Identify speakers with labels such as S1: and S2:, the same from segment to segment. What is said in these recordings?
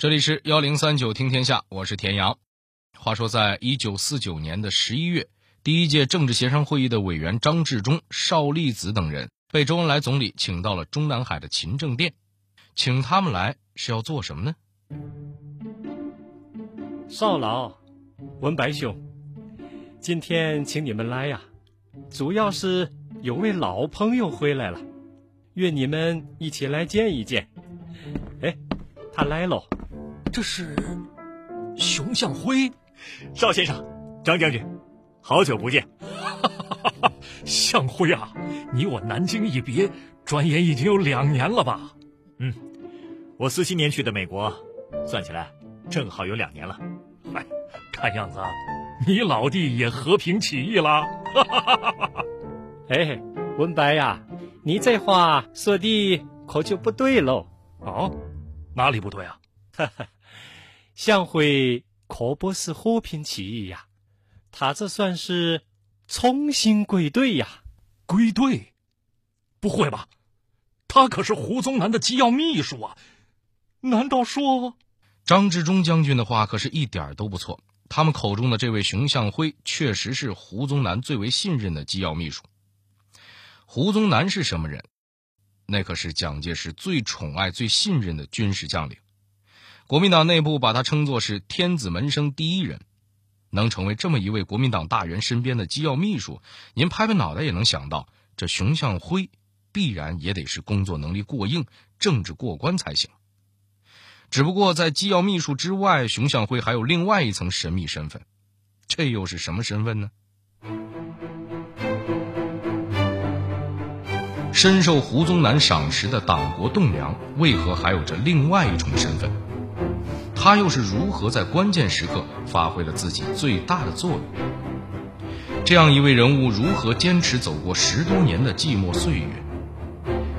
S1: 这里是幺零三九听天下，我是田阳。话说，在一九四九年的十一月，第一届政治协商会议的委员张治中、邵力子等人被周恩来总理请到了中南海的勤政殿，请他们来是要做什么呢？
S2: 邵老、文白兄，今天请你们来呀，主要是有位老朋友回来了，约你们一起来见一见。哎，他来喽。
S3: 这是熊向辉，
S4: 邵先生，张将军，好久不见。
S3: 向辉啊，你我南京一别，转眼已经有两年了吧？
S4: 嗯，我四七年去的美国，算起来正好有两年了。
S3: 哎，看样子你老弟也和平起义了。
S2: 哎，文白呀，你这话说的可就不对喽。
S3: 哦，哪里不对啊？
S2: 哈哈。向辉可不是和平起义呀，他这算是重新归队呀！
S3: 归队？不会吧？他可是胡宗南的机要秘书啊！难道说……
S1: 张治中将军的话可是一点都不错。他们口中的这位熊向辉，确实是胡宗南最为信任的机要秘书。胡宗南是什么人？那可是蒋介石最宠爱、最信任的军事将领。国民党内部把他称作是天子门生第一人，能成为这么一位国民党大员身边的机要秘书，您拍拍脑袋也能想到，这熊向晖必然也得是工作能力过硬、政治过关才行。只不过在机要秘书之外，熊向晖还有另外一层神秘身份，这又是什么身份呢？深受胡宗南赏识的党国栋梁，为何还有着另外一重身份？他又是如何在关键时刻发挥了自己最大的作用？这样一位人物如何坚持走过十多年的寂寞岁月？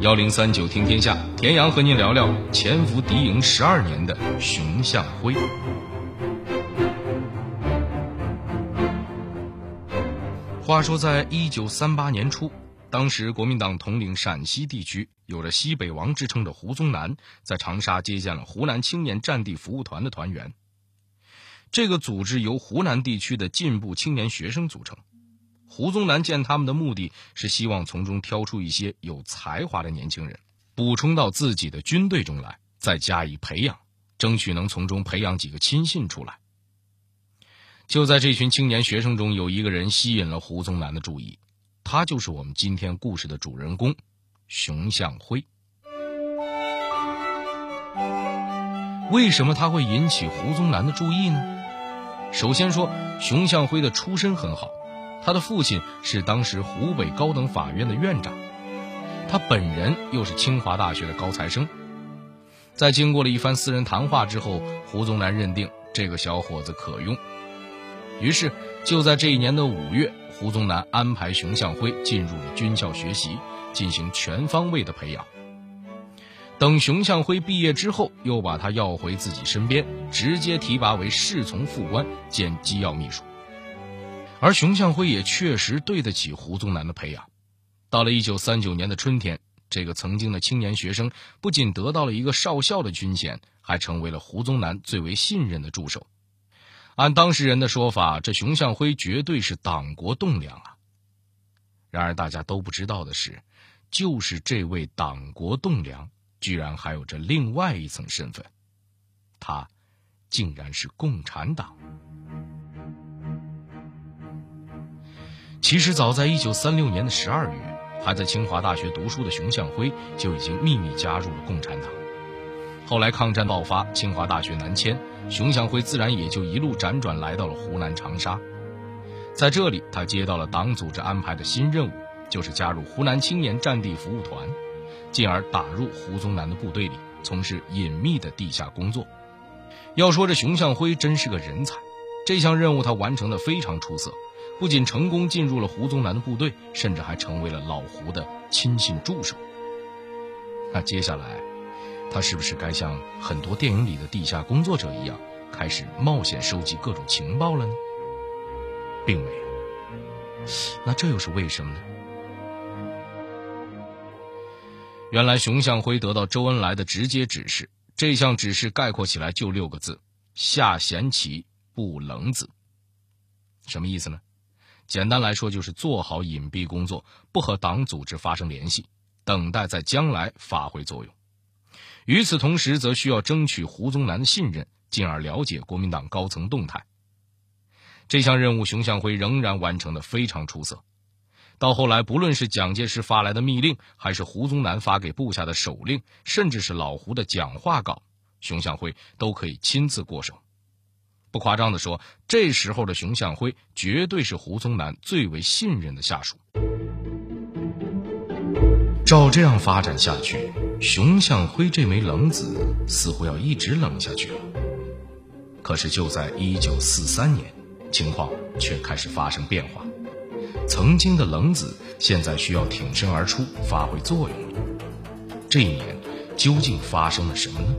S1: 幺零三九听天下，田阳和您聊聊潜伏敌营十二年的熊向晖。话说，在一九三八年初。当时，国民党统领陕西地区，有着“西北王”之称的胡宗南，在长沙接见了湖南青年战地服务团的团员。这个组织由湖南地区的进步青年学生组成。胡宗南见他们的目的是希望从中挑出一些有才华的年轻人，补充到自己的军队中来，再加以培养，争取能从中培养几个亲信出来。就在这群青年学生中，有一个人吸引了胡宗南的注意。他就是我们今天故事的主人公，熊向晖。为什么他会引起胡宗南的注意呢？首先说，熊向晖的出身很好，他的父亲是当时湖北高等法院的院长，他本人又是清华大学的高材生。在经过了一番私人谈话之后，胡宗南认定这个小伙子可用，于是就在这一年的五月。胡宗南安排熊向晖进入了军校学习，进行全方位的培养。等熊向晖毕业之后，又把他要回自己身边，直接提拔为侍从副官兼机要秘书。而熊向晖也确实对得起胡宗南的培养。到了一九三九年的春天，这个曾经的青年学生不仅得到了一个少校的军衔，还成为了胡宗南最为信任的助手。按当事人的说法，这熊向晖绝对是党国栋梁啊。然而大家都不知道的是，就是这位党国栋梁，居然还有着另外一层身份，他竟然是共产党。其实早在一九三六年的十二月，还在清华大学读书的熊向晖就已经秘密加入了共产党。后来抗战爆发，清华大学南迁。熊向晖自然也就一路辗转来到了湖南长沙，在这里，他接到了党组织安排的新任务，就是加入湖南青年战地服务团，进而打入胡宗南的部队里，从事隐秘的地下工作。要说这熊向晖真是个人才，这项任务他完成的非常出色，不仅成功进入了胡宗南的部队，甚至还成为了老胡的亲信助手。那接下来。他是不是该像很多电影里的地下工作者一样，开始冒险收集各种情报了呢？并没有。那这又是为什么呢？原来熊向晖得到周恩来的直接指示，这项指示概括起来就六个字：下贤棋，不冷子。什么意思呢？简单来说，就是做好隐蔽工作，不和党组织发生联系，等待在将来发挥作用。与此同时，则需要争取胡宗南的信任，进而了解国民党高层动态。这项任务，熊向晖仍然完成的非常出色。到后来，不论是蒋介石发来的密令，还是胡宗南发给部下的手令，甚至是老胡的讲话稿，熊向晖都可以亲自过手。不夸张地说，这时候的熊向晖绝对是胡宗南最为信任的下属。照这样发展下去，熊向晖这枚冷子似乎要一直冷下去了。可是就在一九四三年。情况却开始发生变化，曾经的冷子现在需要挺身而出，发挥作用了。这一年究竟发生了什么呢？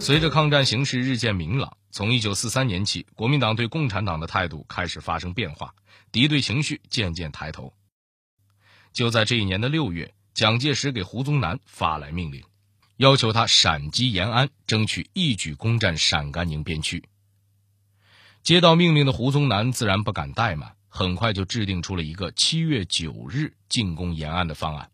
S1: 随着抗战形势日渐明朗，从一九四三年起，国民党对共产党的态度开始发生变化，敌对情绪渐渐抬头。就在这一年的六月，蒋介石给胡宗南发来命令。要求他闪击延安，争取一举攻占陕甘宁边区。接到命令的胡宗南自然不敢怠慢，很快就制定出了一个七月九日进攻延安的方案。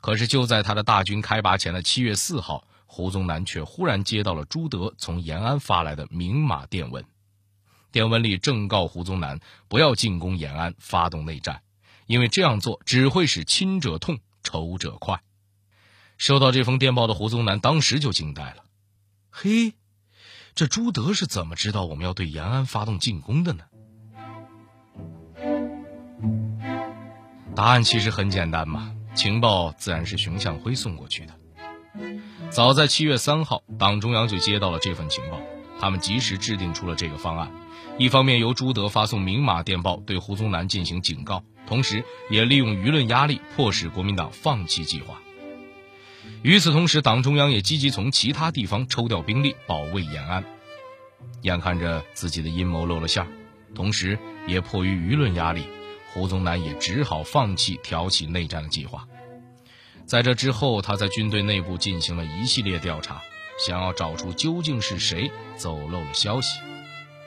S1: 可是就在他的大军开拔前的七月四号，胡宗南却忽然接到了朱德从延安发来的明码电文。电文里正告胡宗南不要进攻延安，发动内战，因为这样做只会使亲者痛，仇者快。收到这封电报的胡宗南当时就惊呆了，嘿，这朱德是怎么知道我们要对延安发动进攻的呢？答案其实很简单嘛，情报自然是熊向晖送过去的。早在七月三号，党中央就接到了这份情报，他们及时制定出了这个方案，一方面由朱德发送明码电报对胡宗南进行警告，同时也利用舆论压力迫使国民党放弃计划。与此同时，党中央也积极从其他地方抽调兵力保卫延安。眼看着自己的阴谋露了馅儿，同时也迫于舆论压力，胡宗南也只好放弃挑起内战的计划。在这之后，他在军队内部进行了一系列调查，想要找出究竟是谁走漏了消息。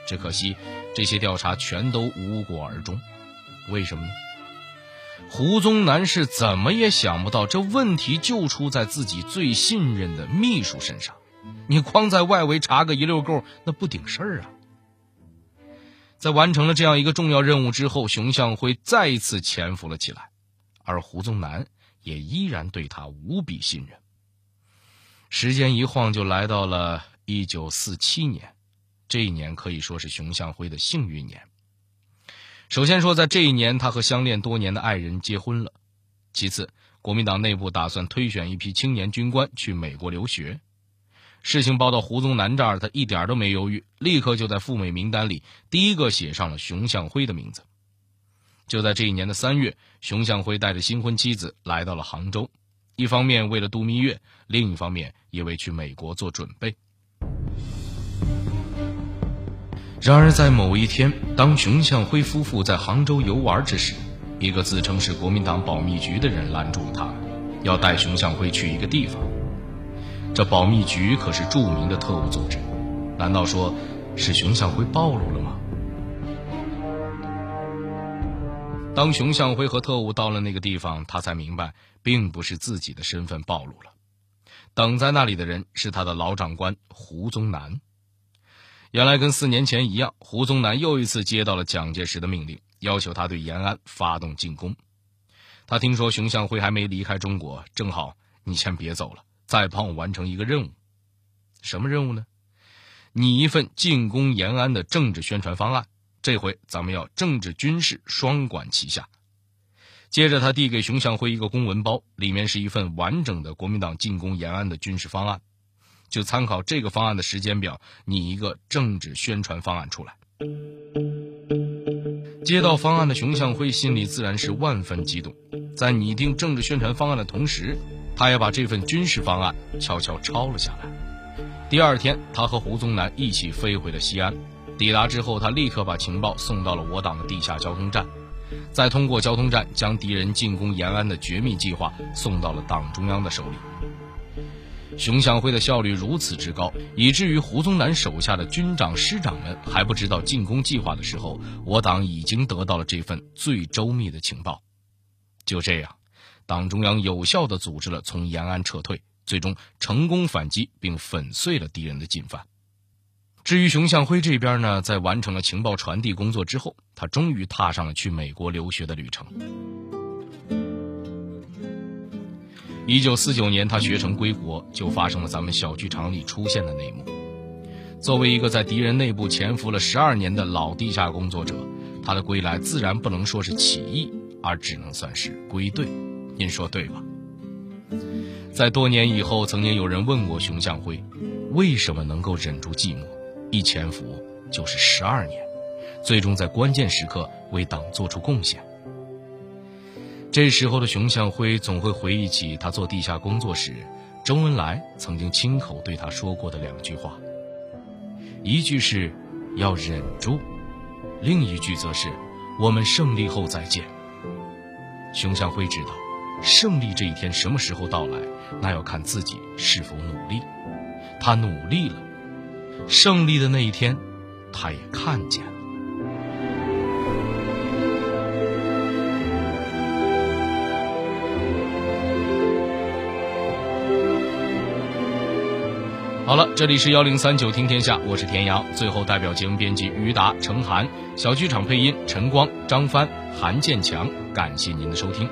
S1: 只可惜，这些调查全都无果而终。为什么呢？胡宗南是怎么也想不到，这问题就出在自己最信任的秘书身上。你光在外围查个一溜够，那不顶事儿啊！在完成了这样一个重要任务之后，熊向晖再一次潜伏了起来，而胡宗南也依然对他无比信任。时间一晃就来到了一九四七年，这一年可以说是熊向晖的幸运年。首先说，在这一年，他和相恋多年的爱人结婚了。其次，国民党内部打算推选一批青年军官去美国留学。事情报到胡宗南这儿，他一点都没犹豫，立刻就在赴美名单里第一个写上了熊向晖的名字。就在这一年的三月，熊向晖带着新婚妻子来到了杭州，一方面为了度蜜月，另一方面也为去美国做准备。然而，在某一天，当熊向晖夫妇在杭州游玩之时，一个自称是国民党保密局的人拦住了他，要带熊向晖去一个地方。这保密局可是著名的特务组织，难道说是熊向晖暴露了吗？当熊向晖和特务到了那个地方，他才明白，并不是自己的身份暴露了，等在那里的人是他的老长官胡宗南。原来跟四年前一样，胡宗南又一次接到了蒋介石的命令，要求他对延安发动进攻。他听说熊向晖还没离开中国，正好你先别走了，再帮我完成一个任务。什么任务呢？拟一份进攻延安的政治宣传方案。这回咱们要政治军事双管齐下。接着，他递给熊向晖一个公文包，里面是一份完整的国民党进攻延安的军事方案。就参考这个方案的时间表，拟一个政治宣传方案出来。接到方案的熊向晖心里自然是万分激动，在拟定政治宣传方案的同时，他也把这份军事方案悄悄抄了下来。第二天，他和胡宗南一起飞回了西安。抵达之后，他立刻把情报送到了我党的地下交通站。再通过交通站将敌人进攻延安的绝密计划送到了党中央的手里。熊向晖的效率如此之高，以至于胡宗南手下的军长、师长们还不知道进攻计划的时候，我党已经得到了这份最周密的情报。就这样，党中央有效地组织了从延安撤退，最终成功反击并粉碎了敌人的进犯。至于熊向晖这边呢，在完成了情报传递工作之后，他终于踏上了去美国留学的旅程。一九四九年，他学成归国，就发生了咱们小剧场里出现的那一幕。作为一个在敌人内部潜伏了十二年的老地下工作者，他的归来自然不能说是起义，而只能算是归队。您说对吧？在多年以后，曾经有人问过熊向晖，为什么能够忍住寂寞，一潜伏就是十二年，最终在关键时刻为党做出贡献？这时候的熊向晖总会回忆起他做地下工作时，周恩来曾经亲口对他说过的两句话。一句是“要忍住”，另一句则是“我们胜利后再见”。熊向晖知道，胜利这一天什么时候到来，那要看自己是否努力。他努力了，胜利的那一天，他也看见了。好了，这里是幺零三九听天下，我是田阳。最后，代表节目编辑于达、程涵，小剧场配音陈光、张帆、韩建强，感谢您的收听。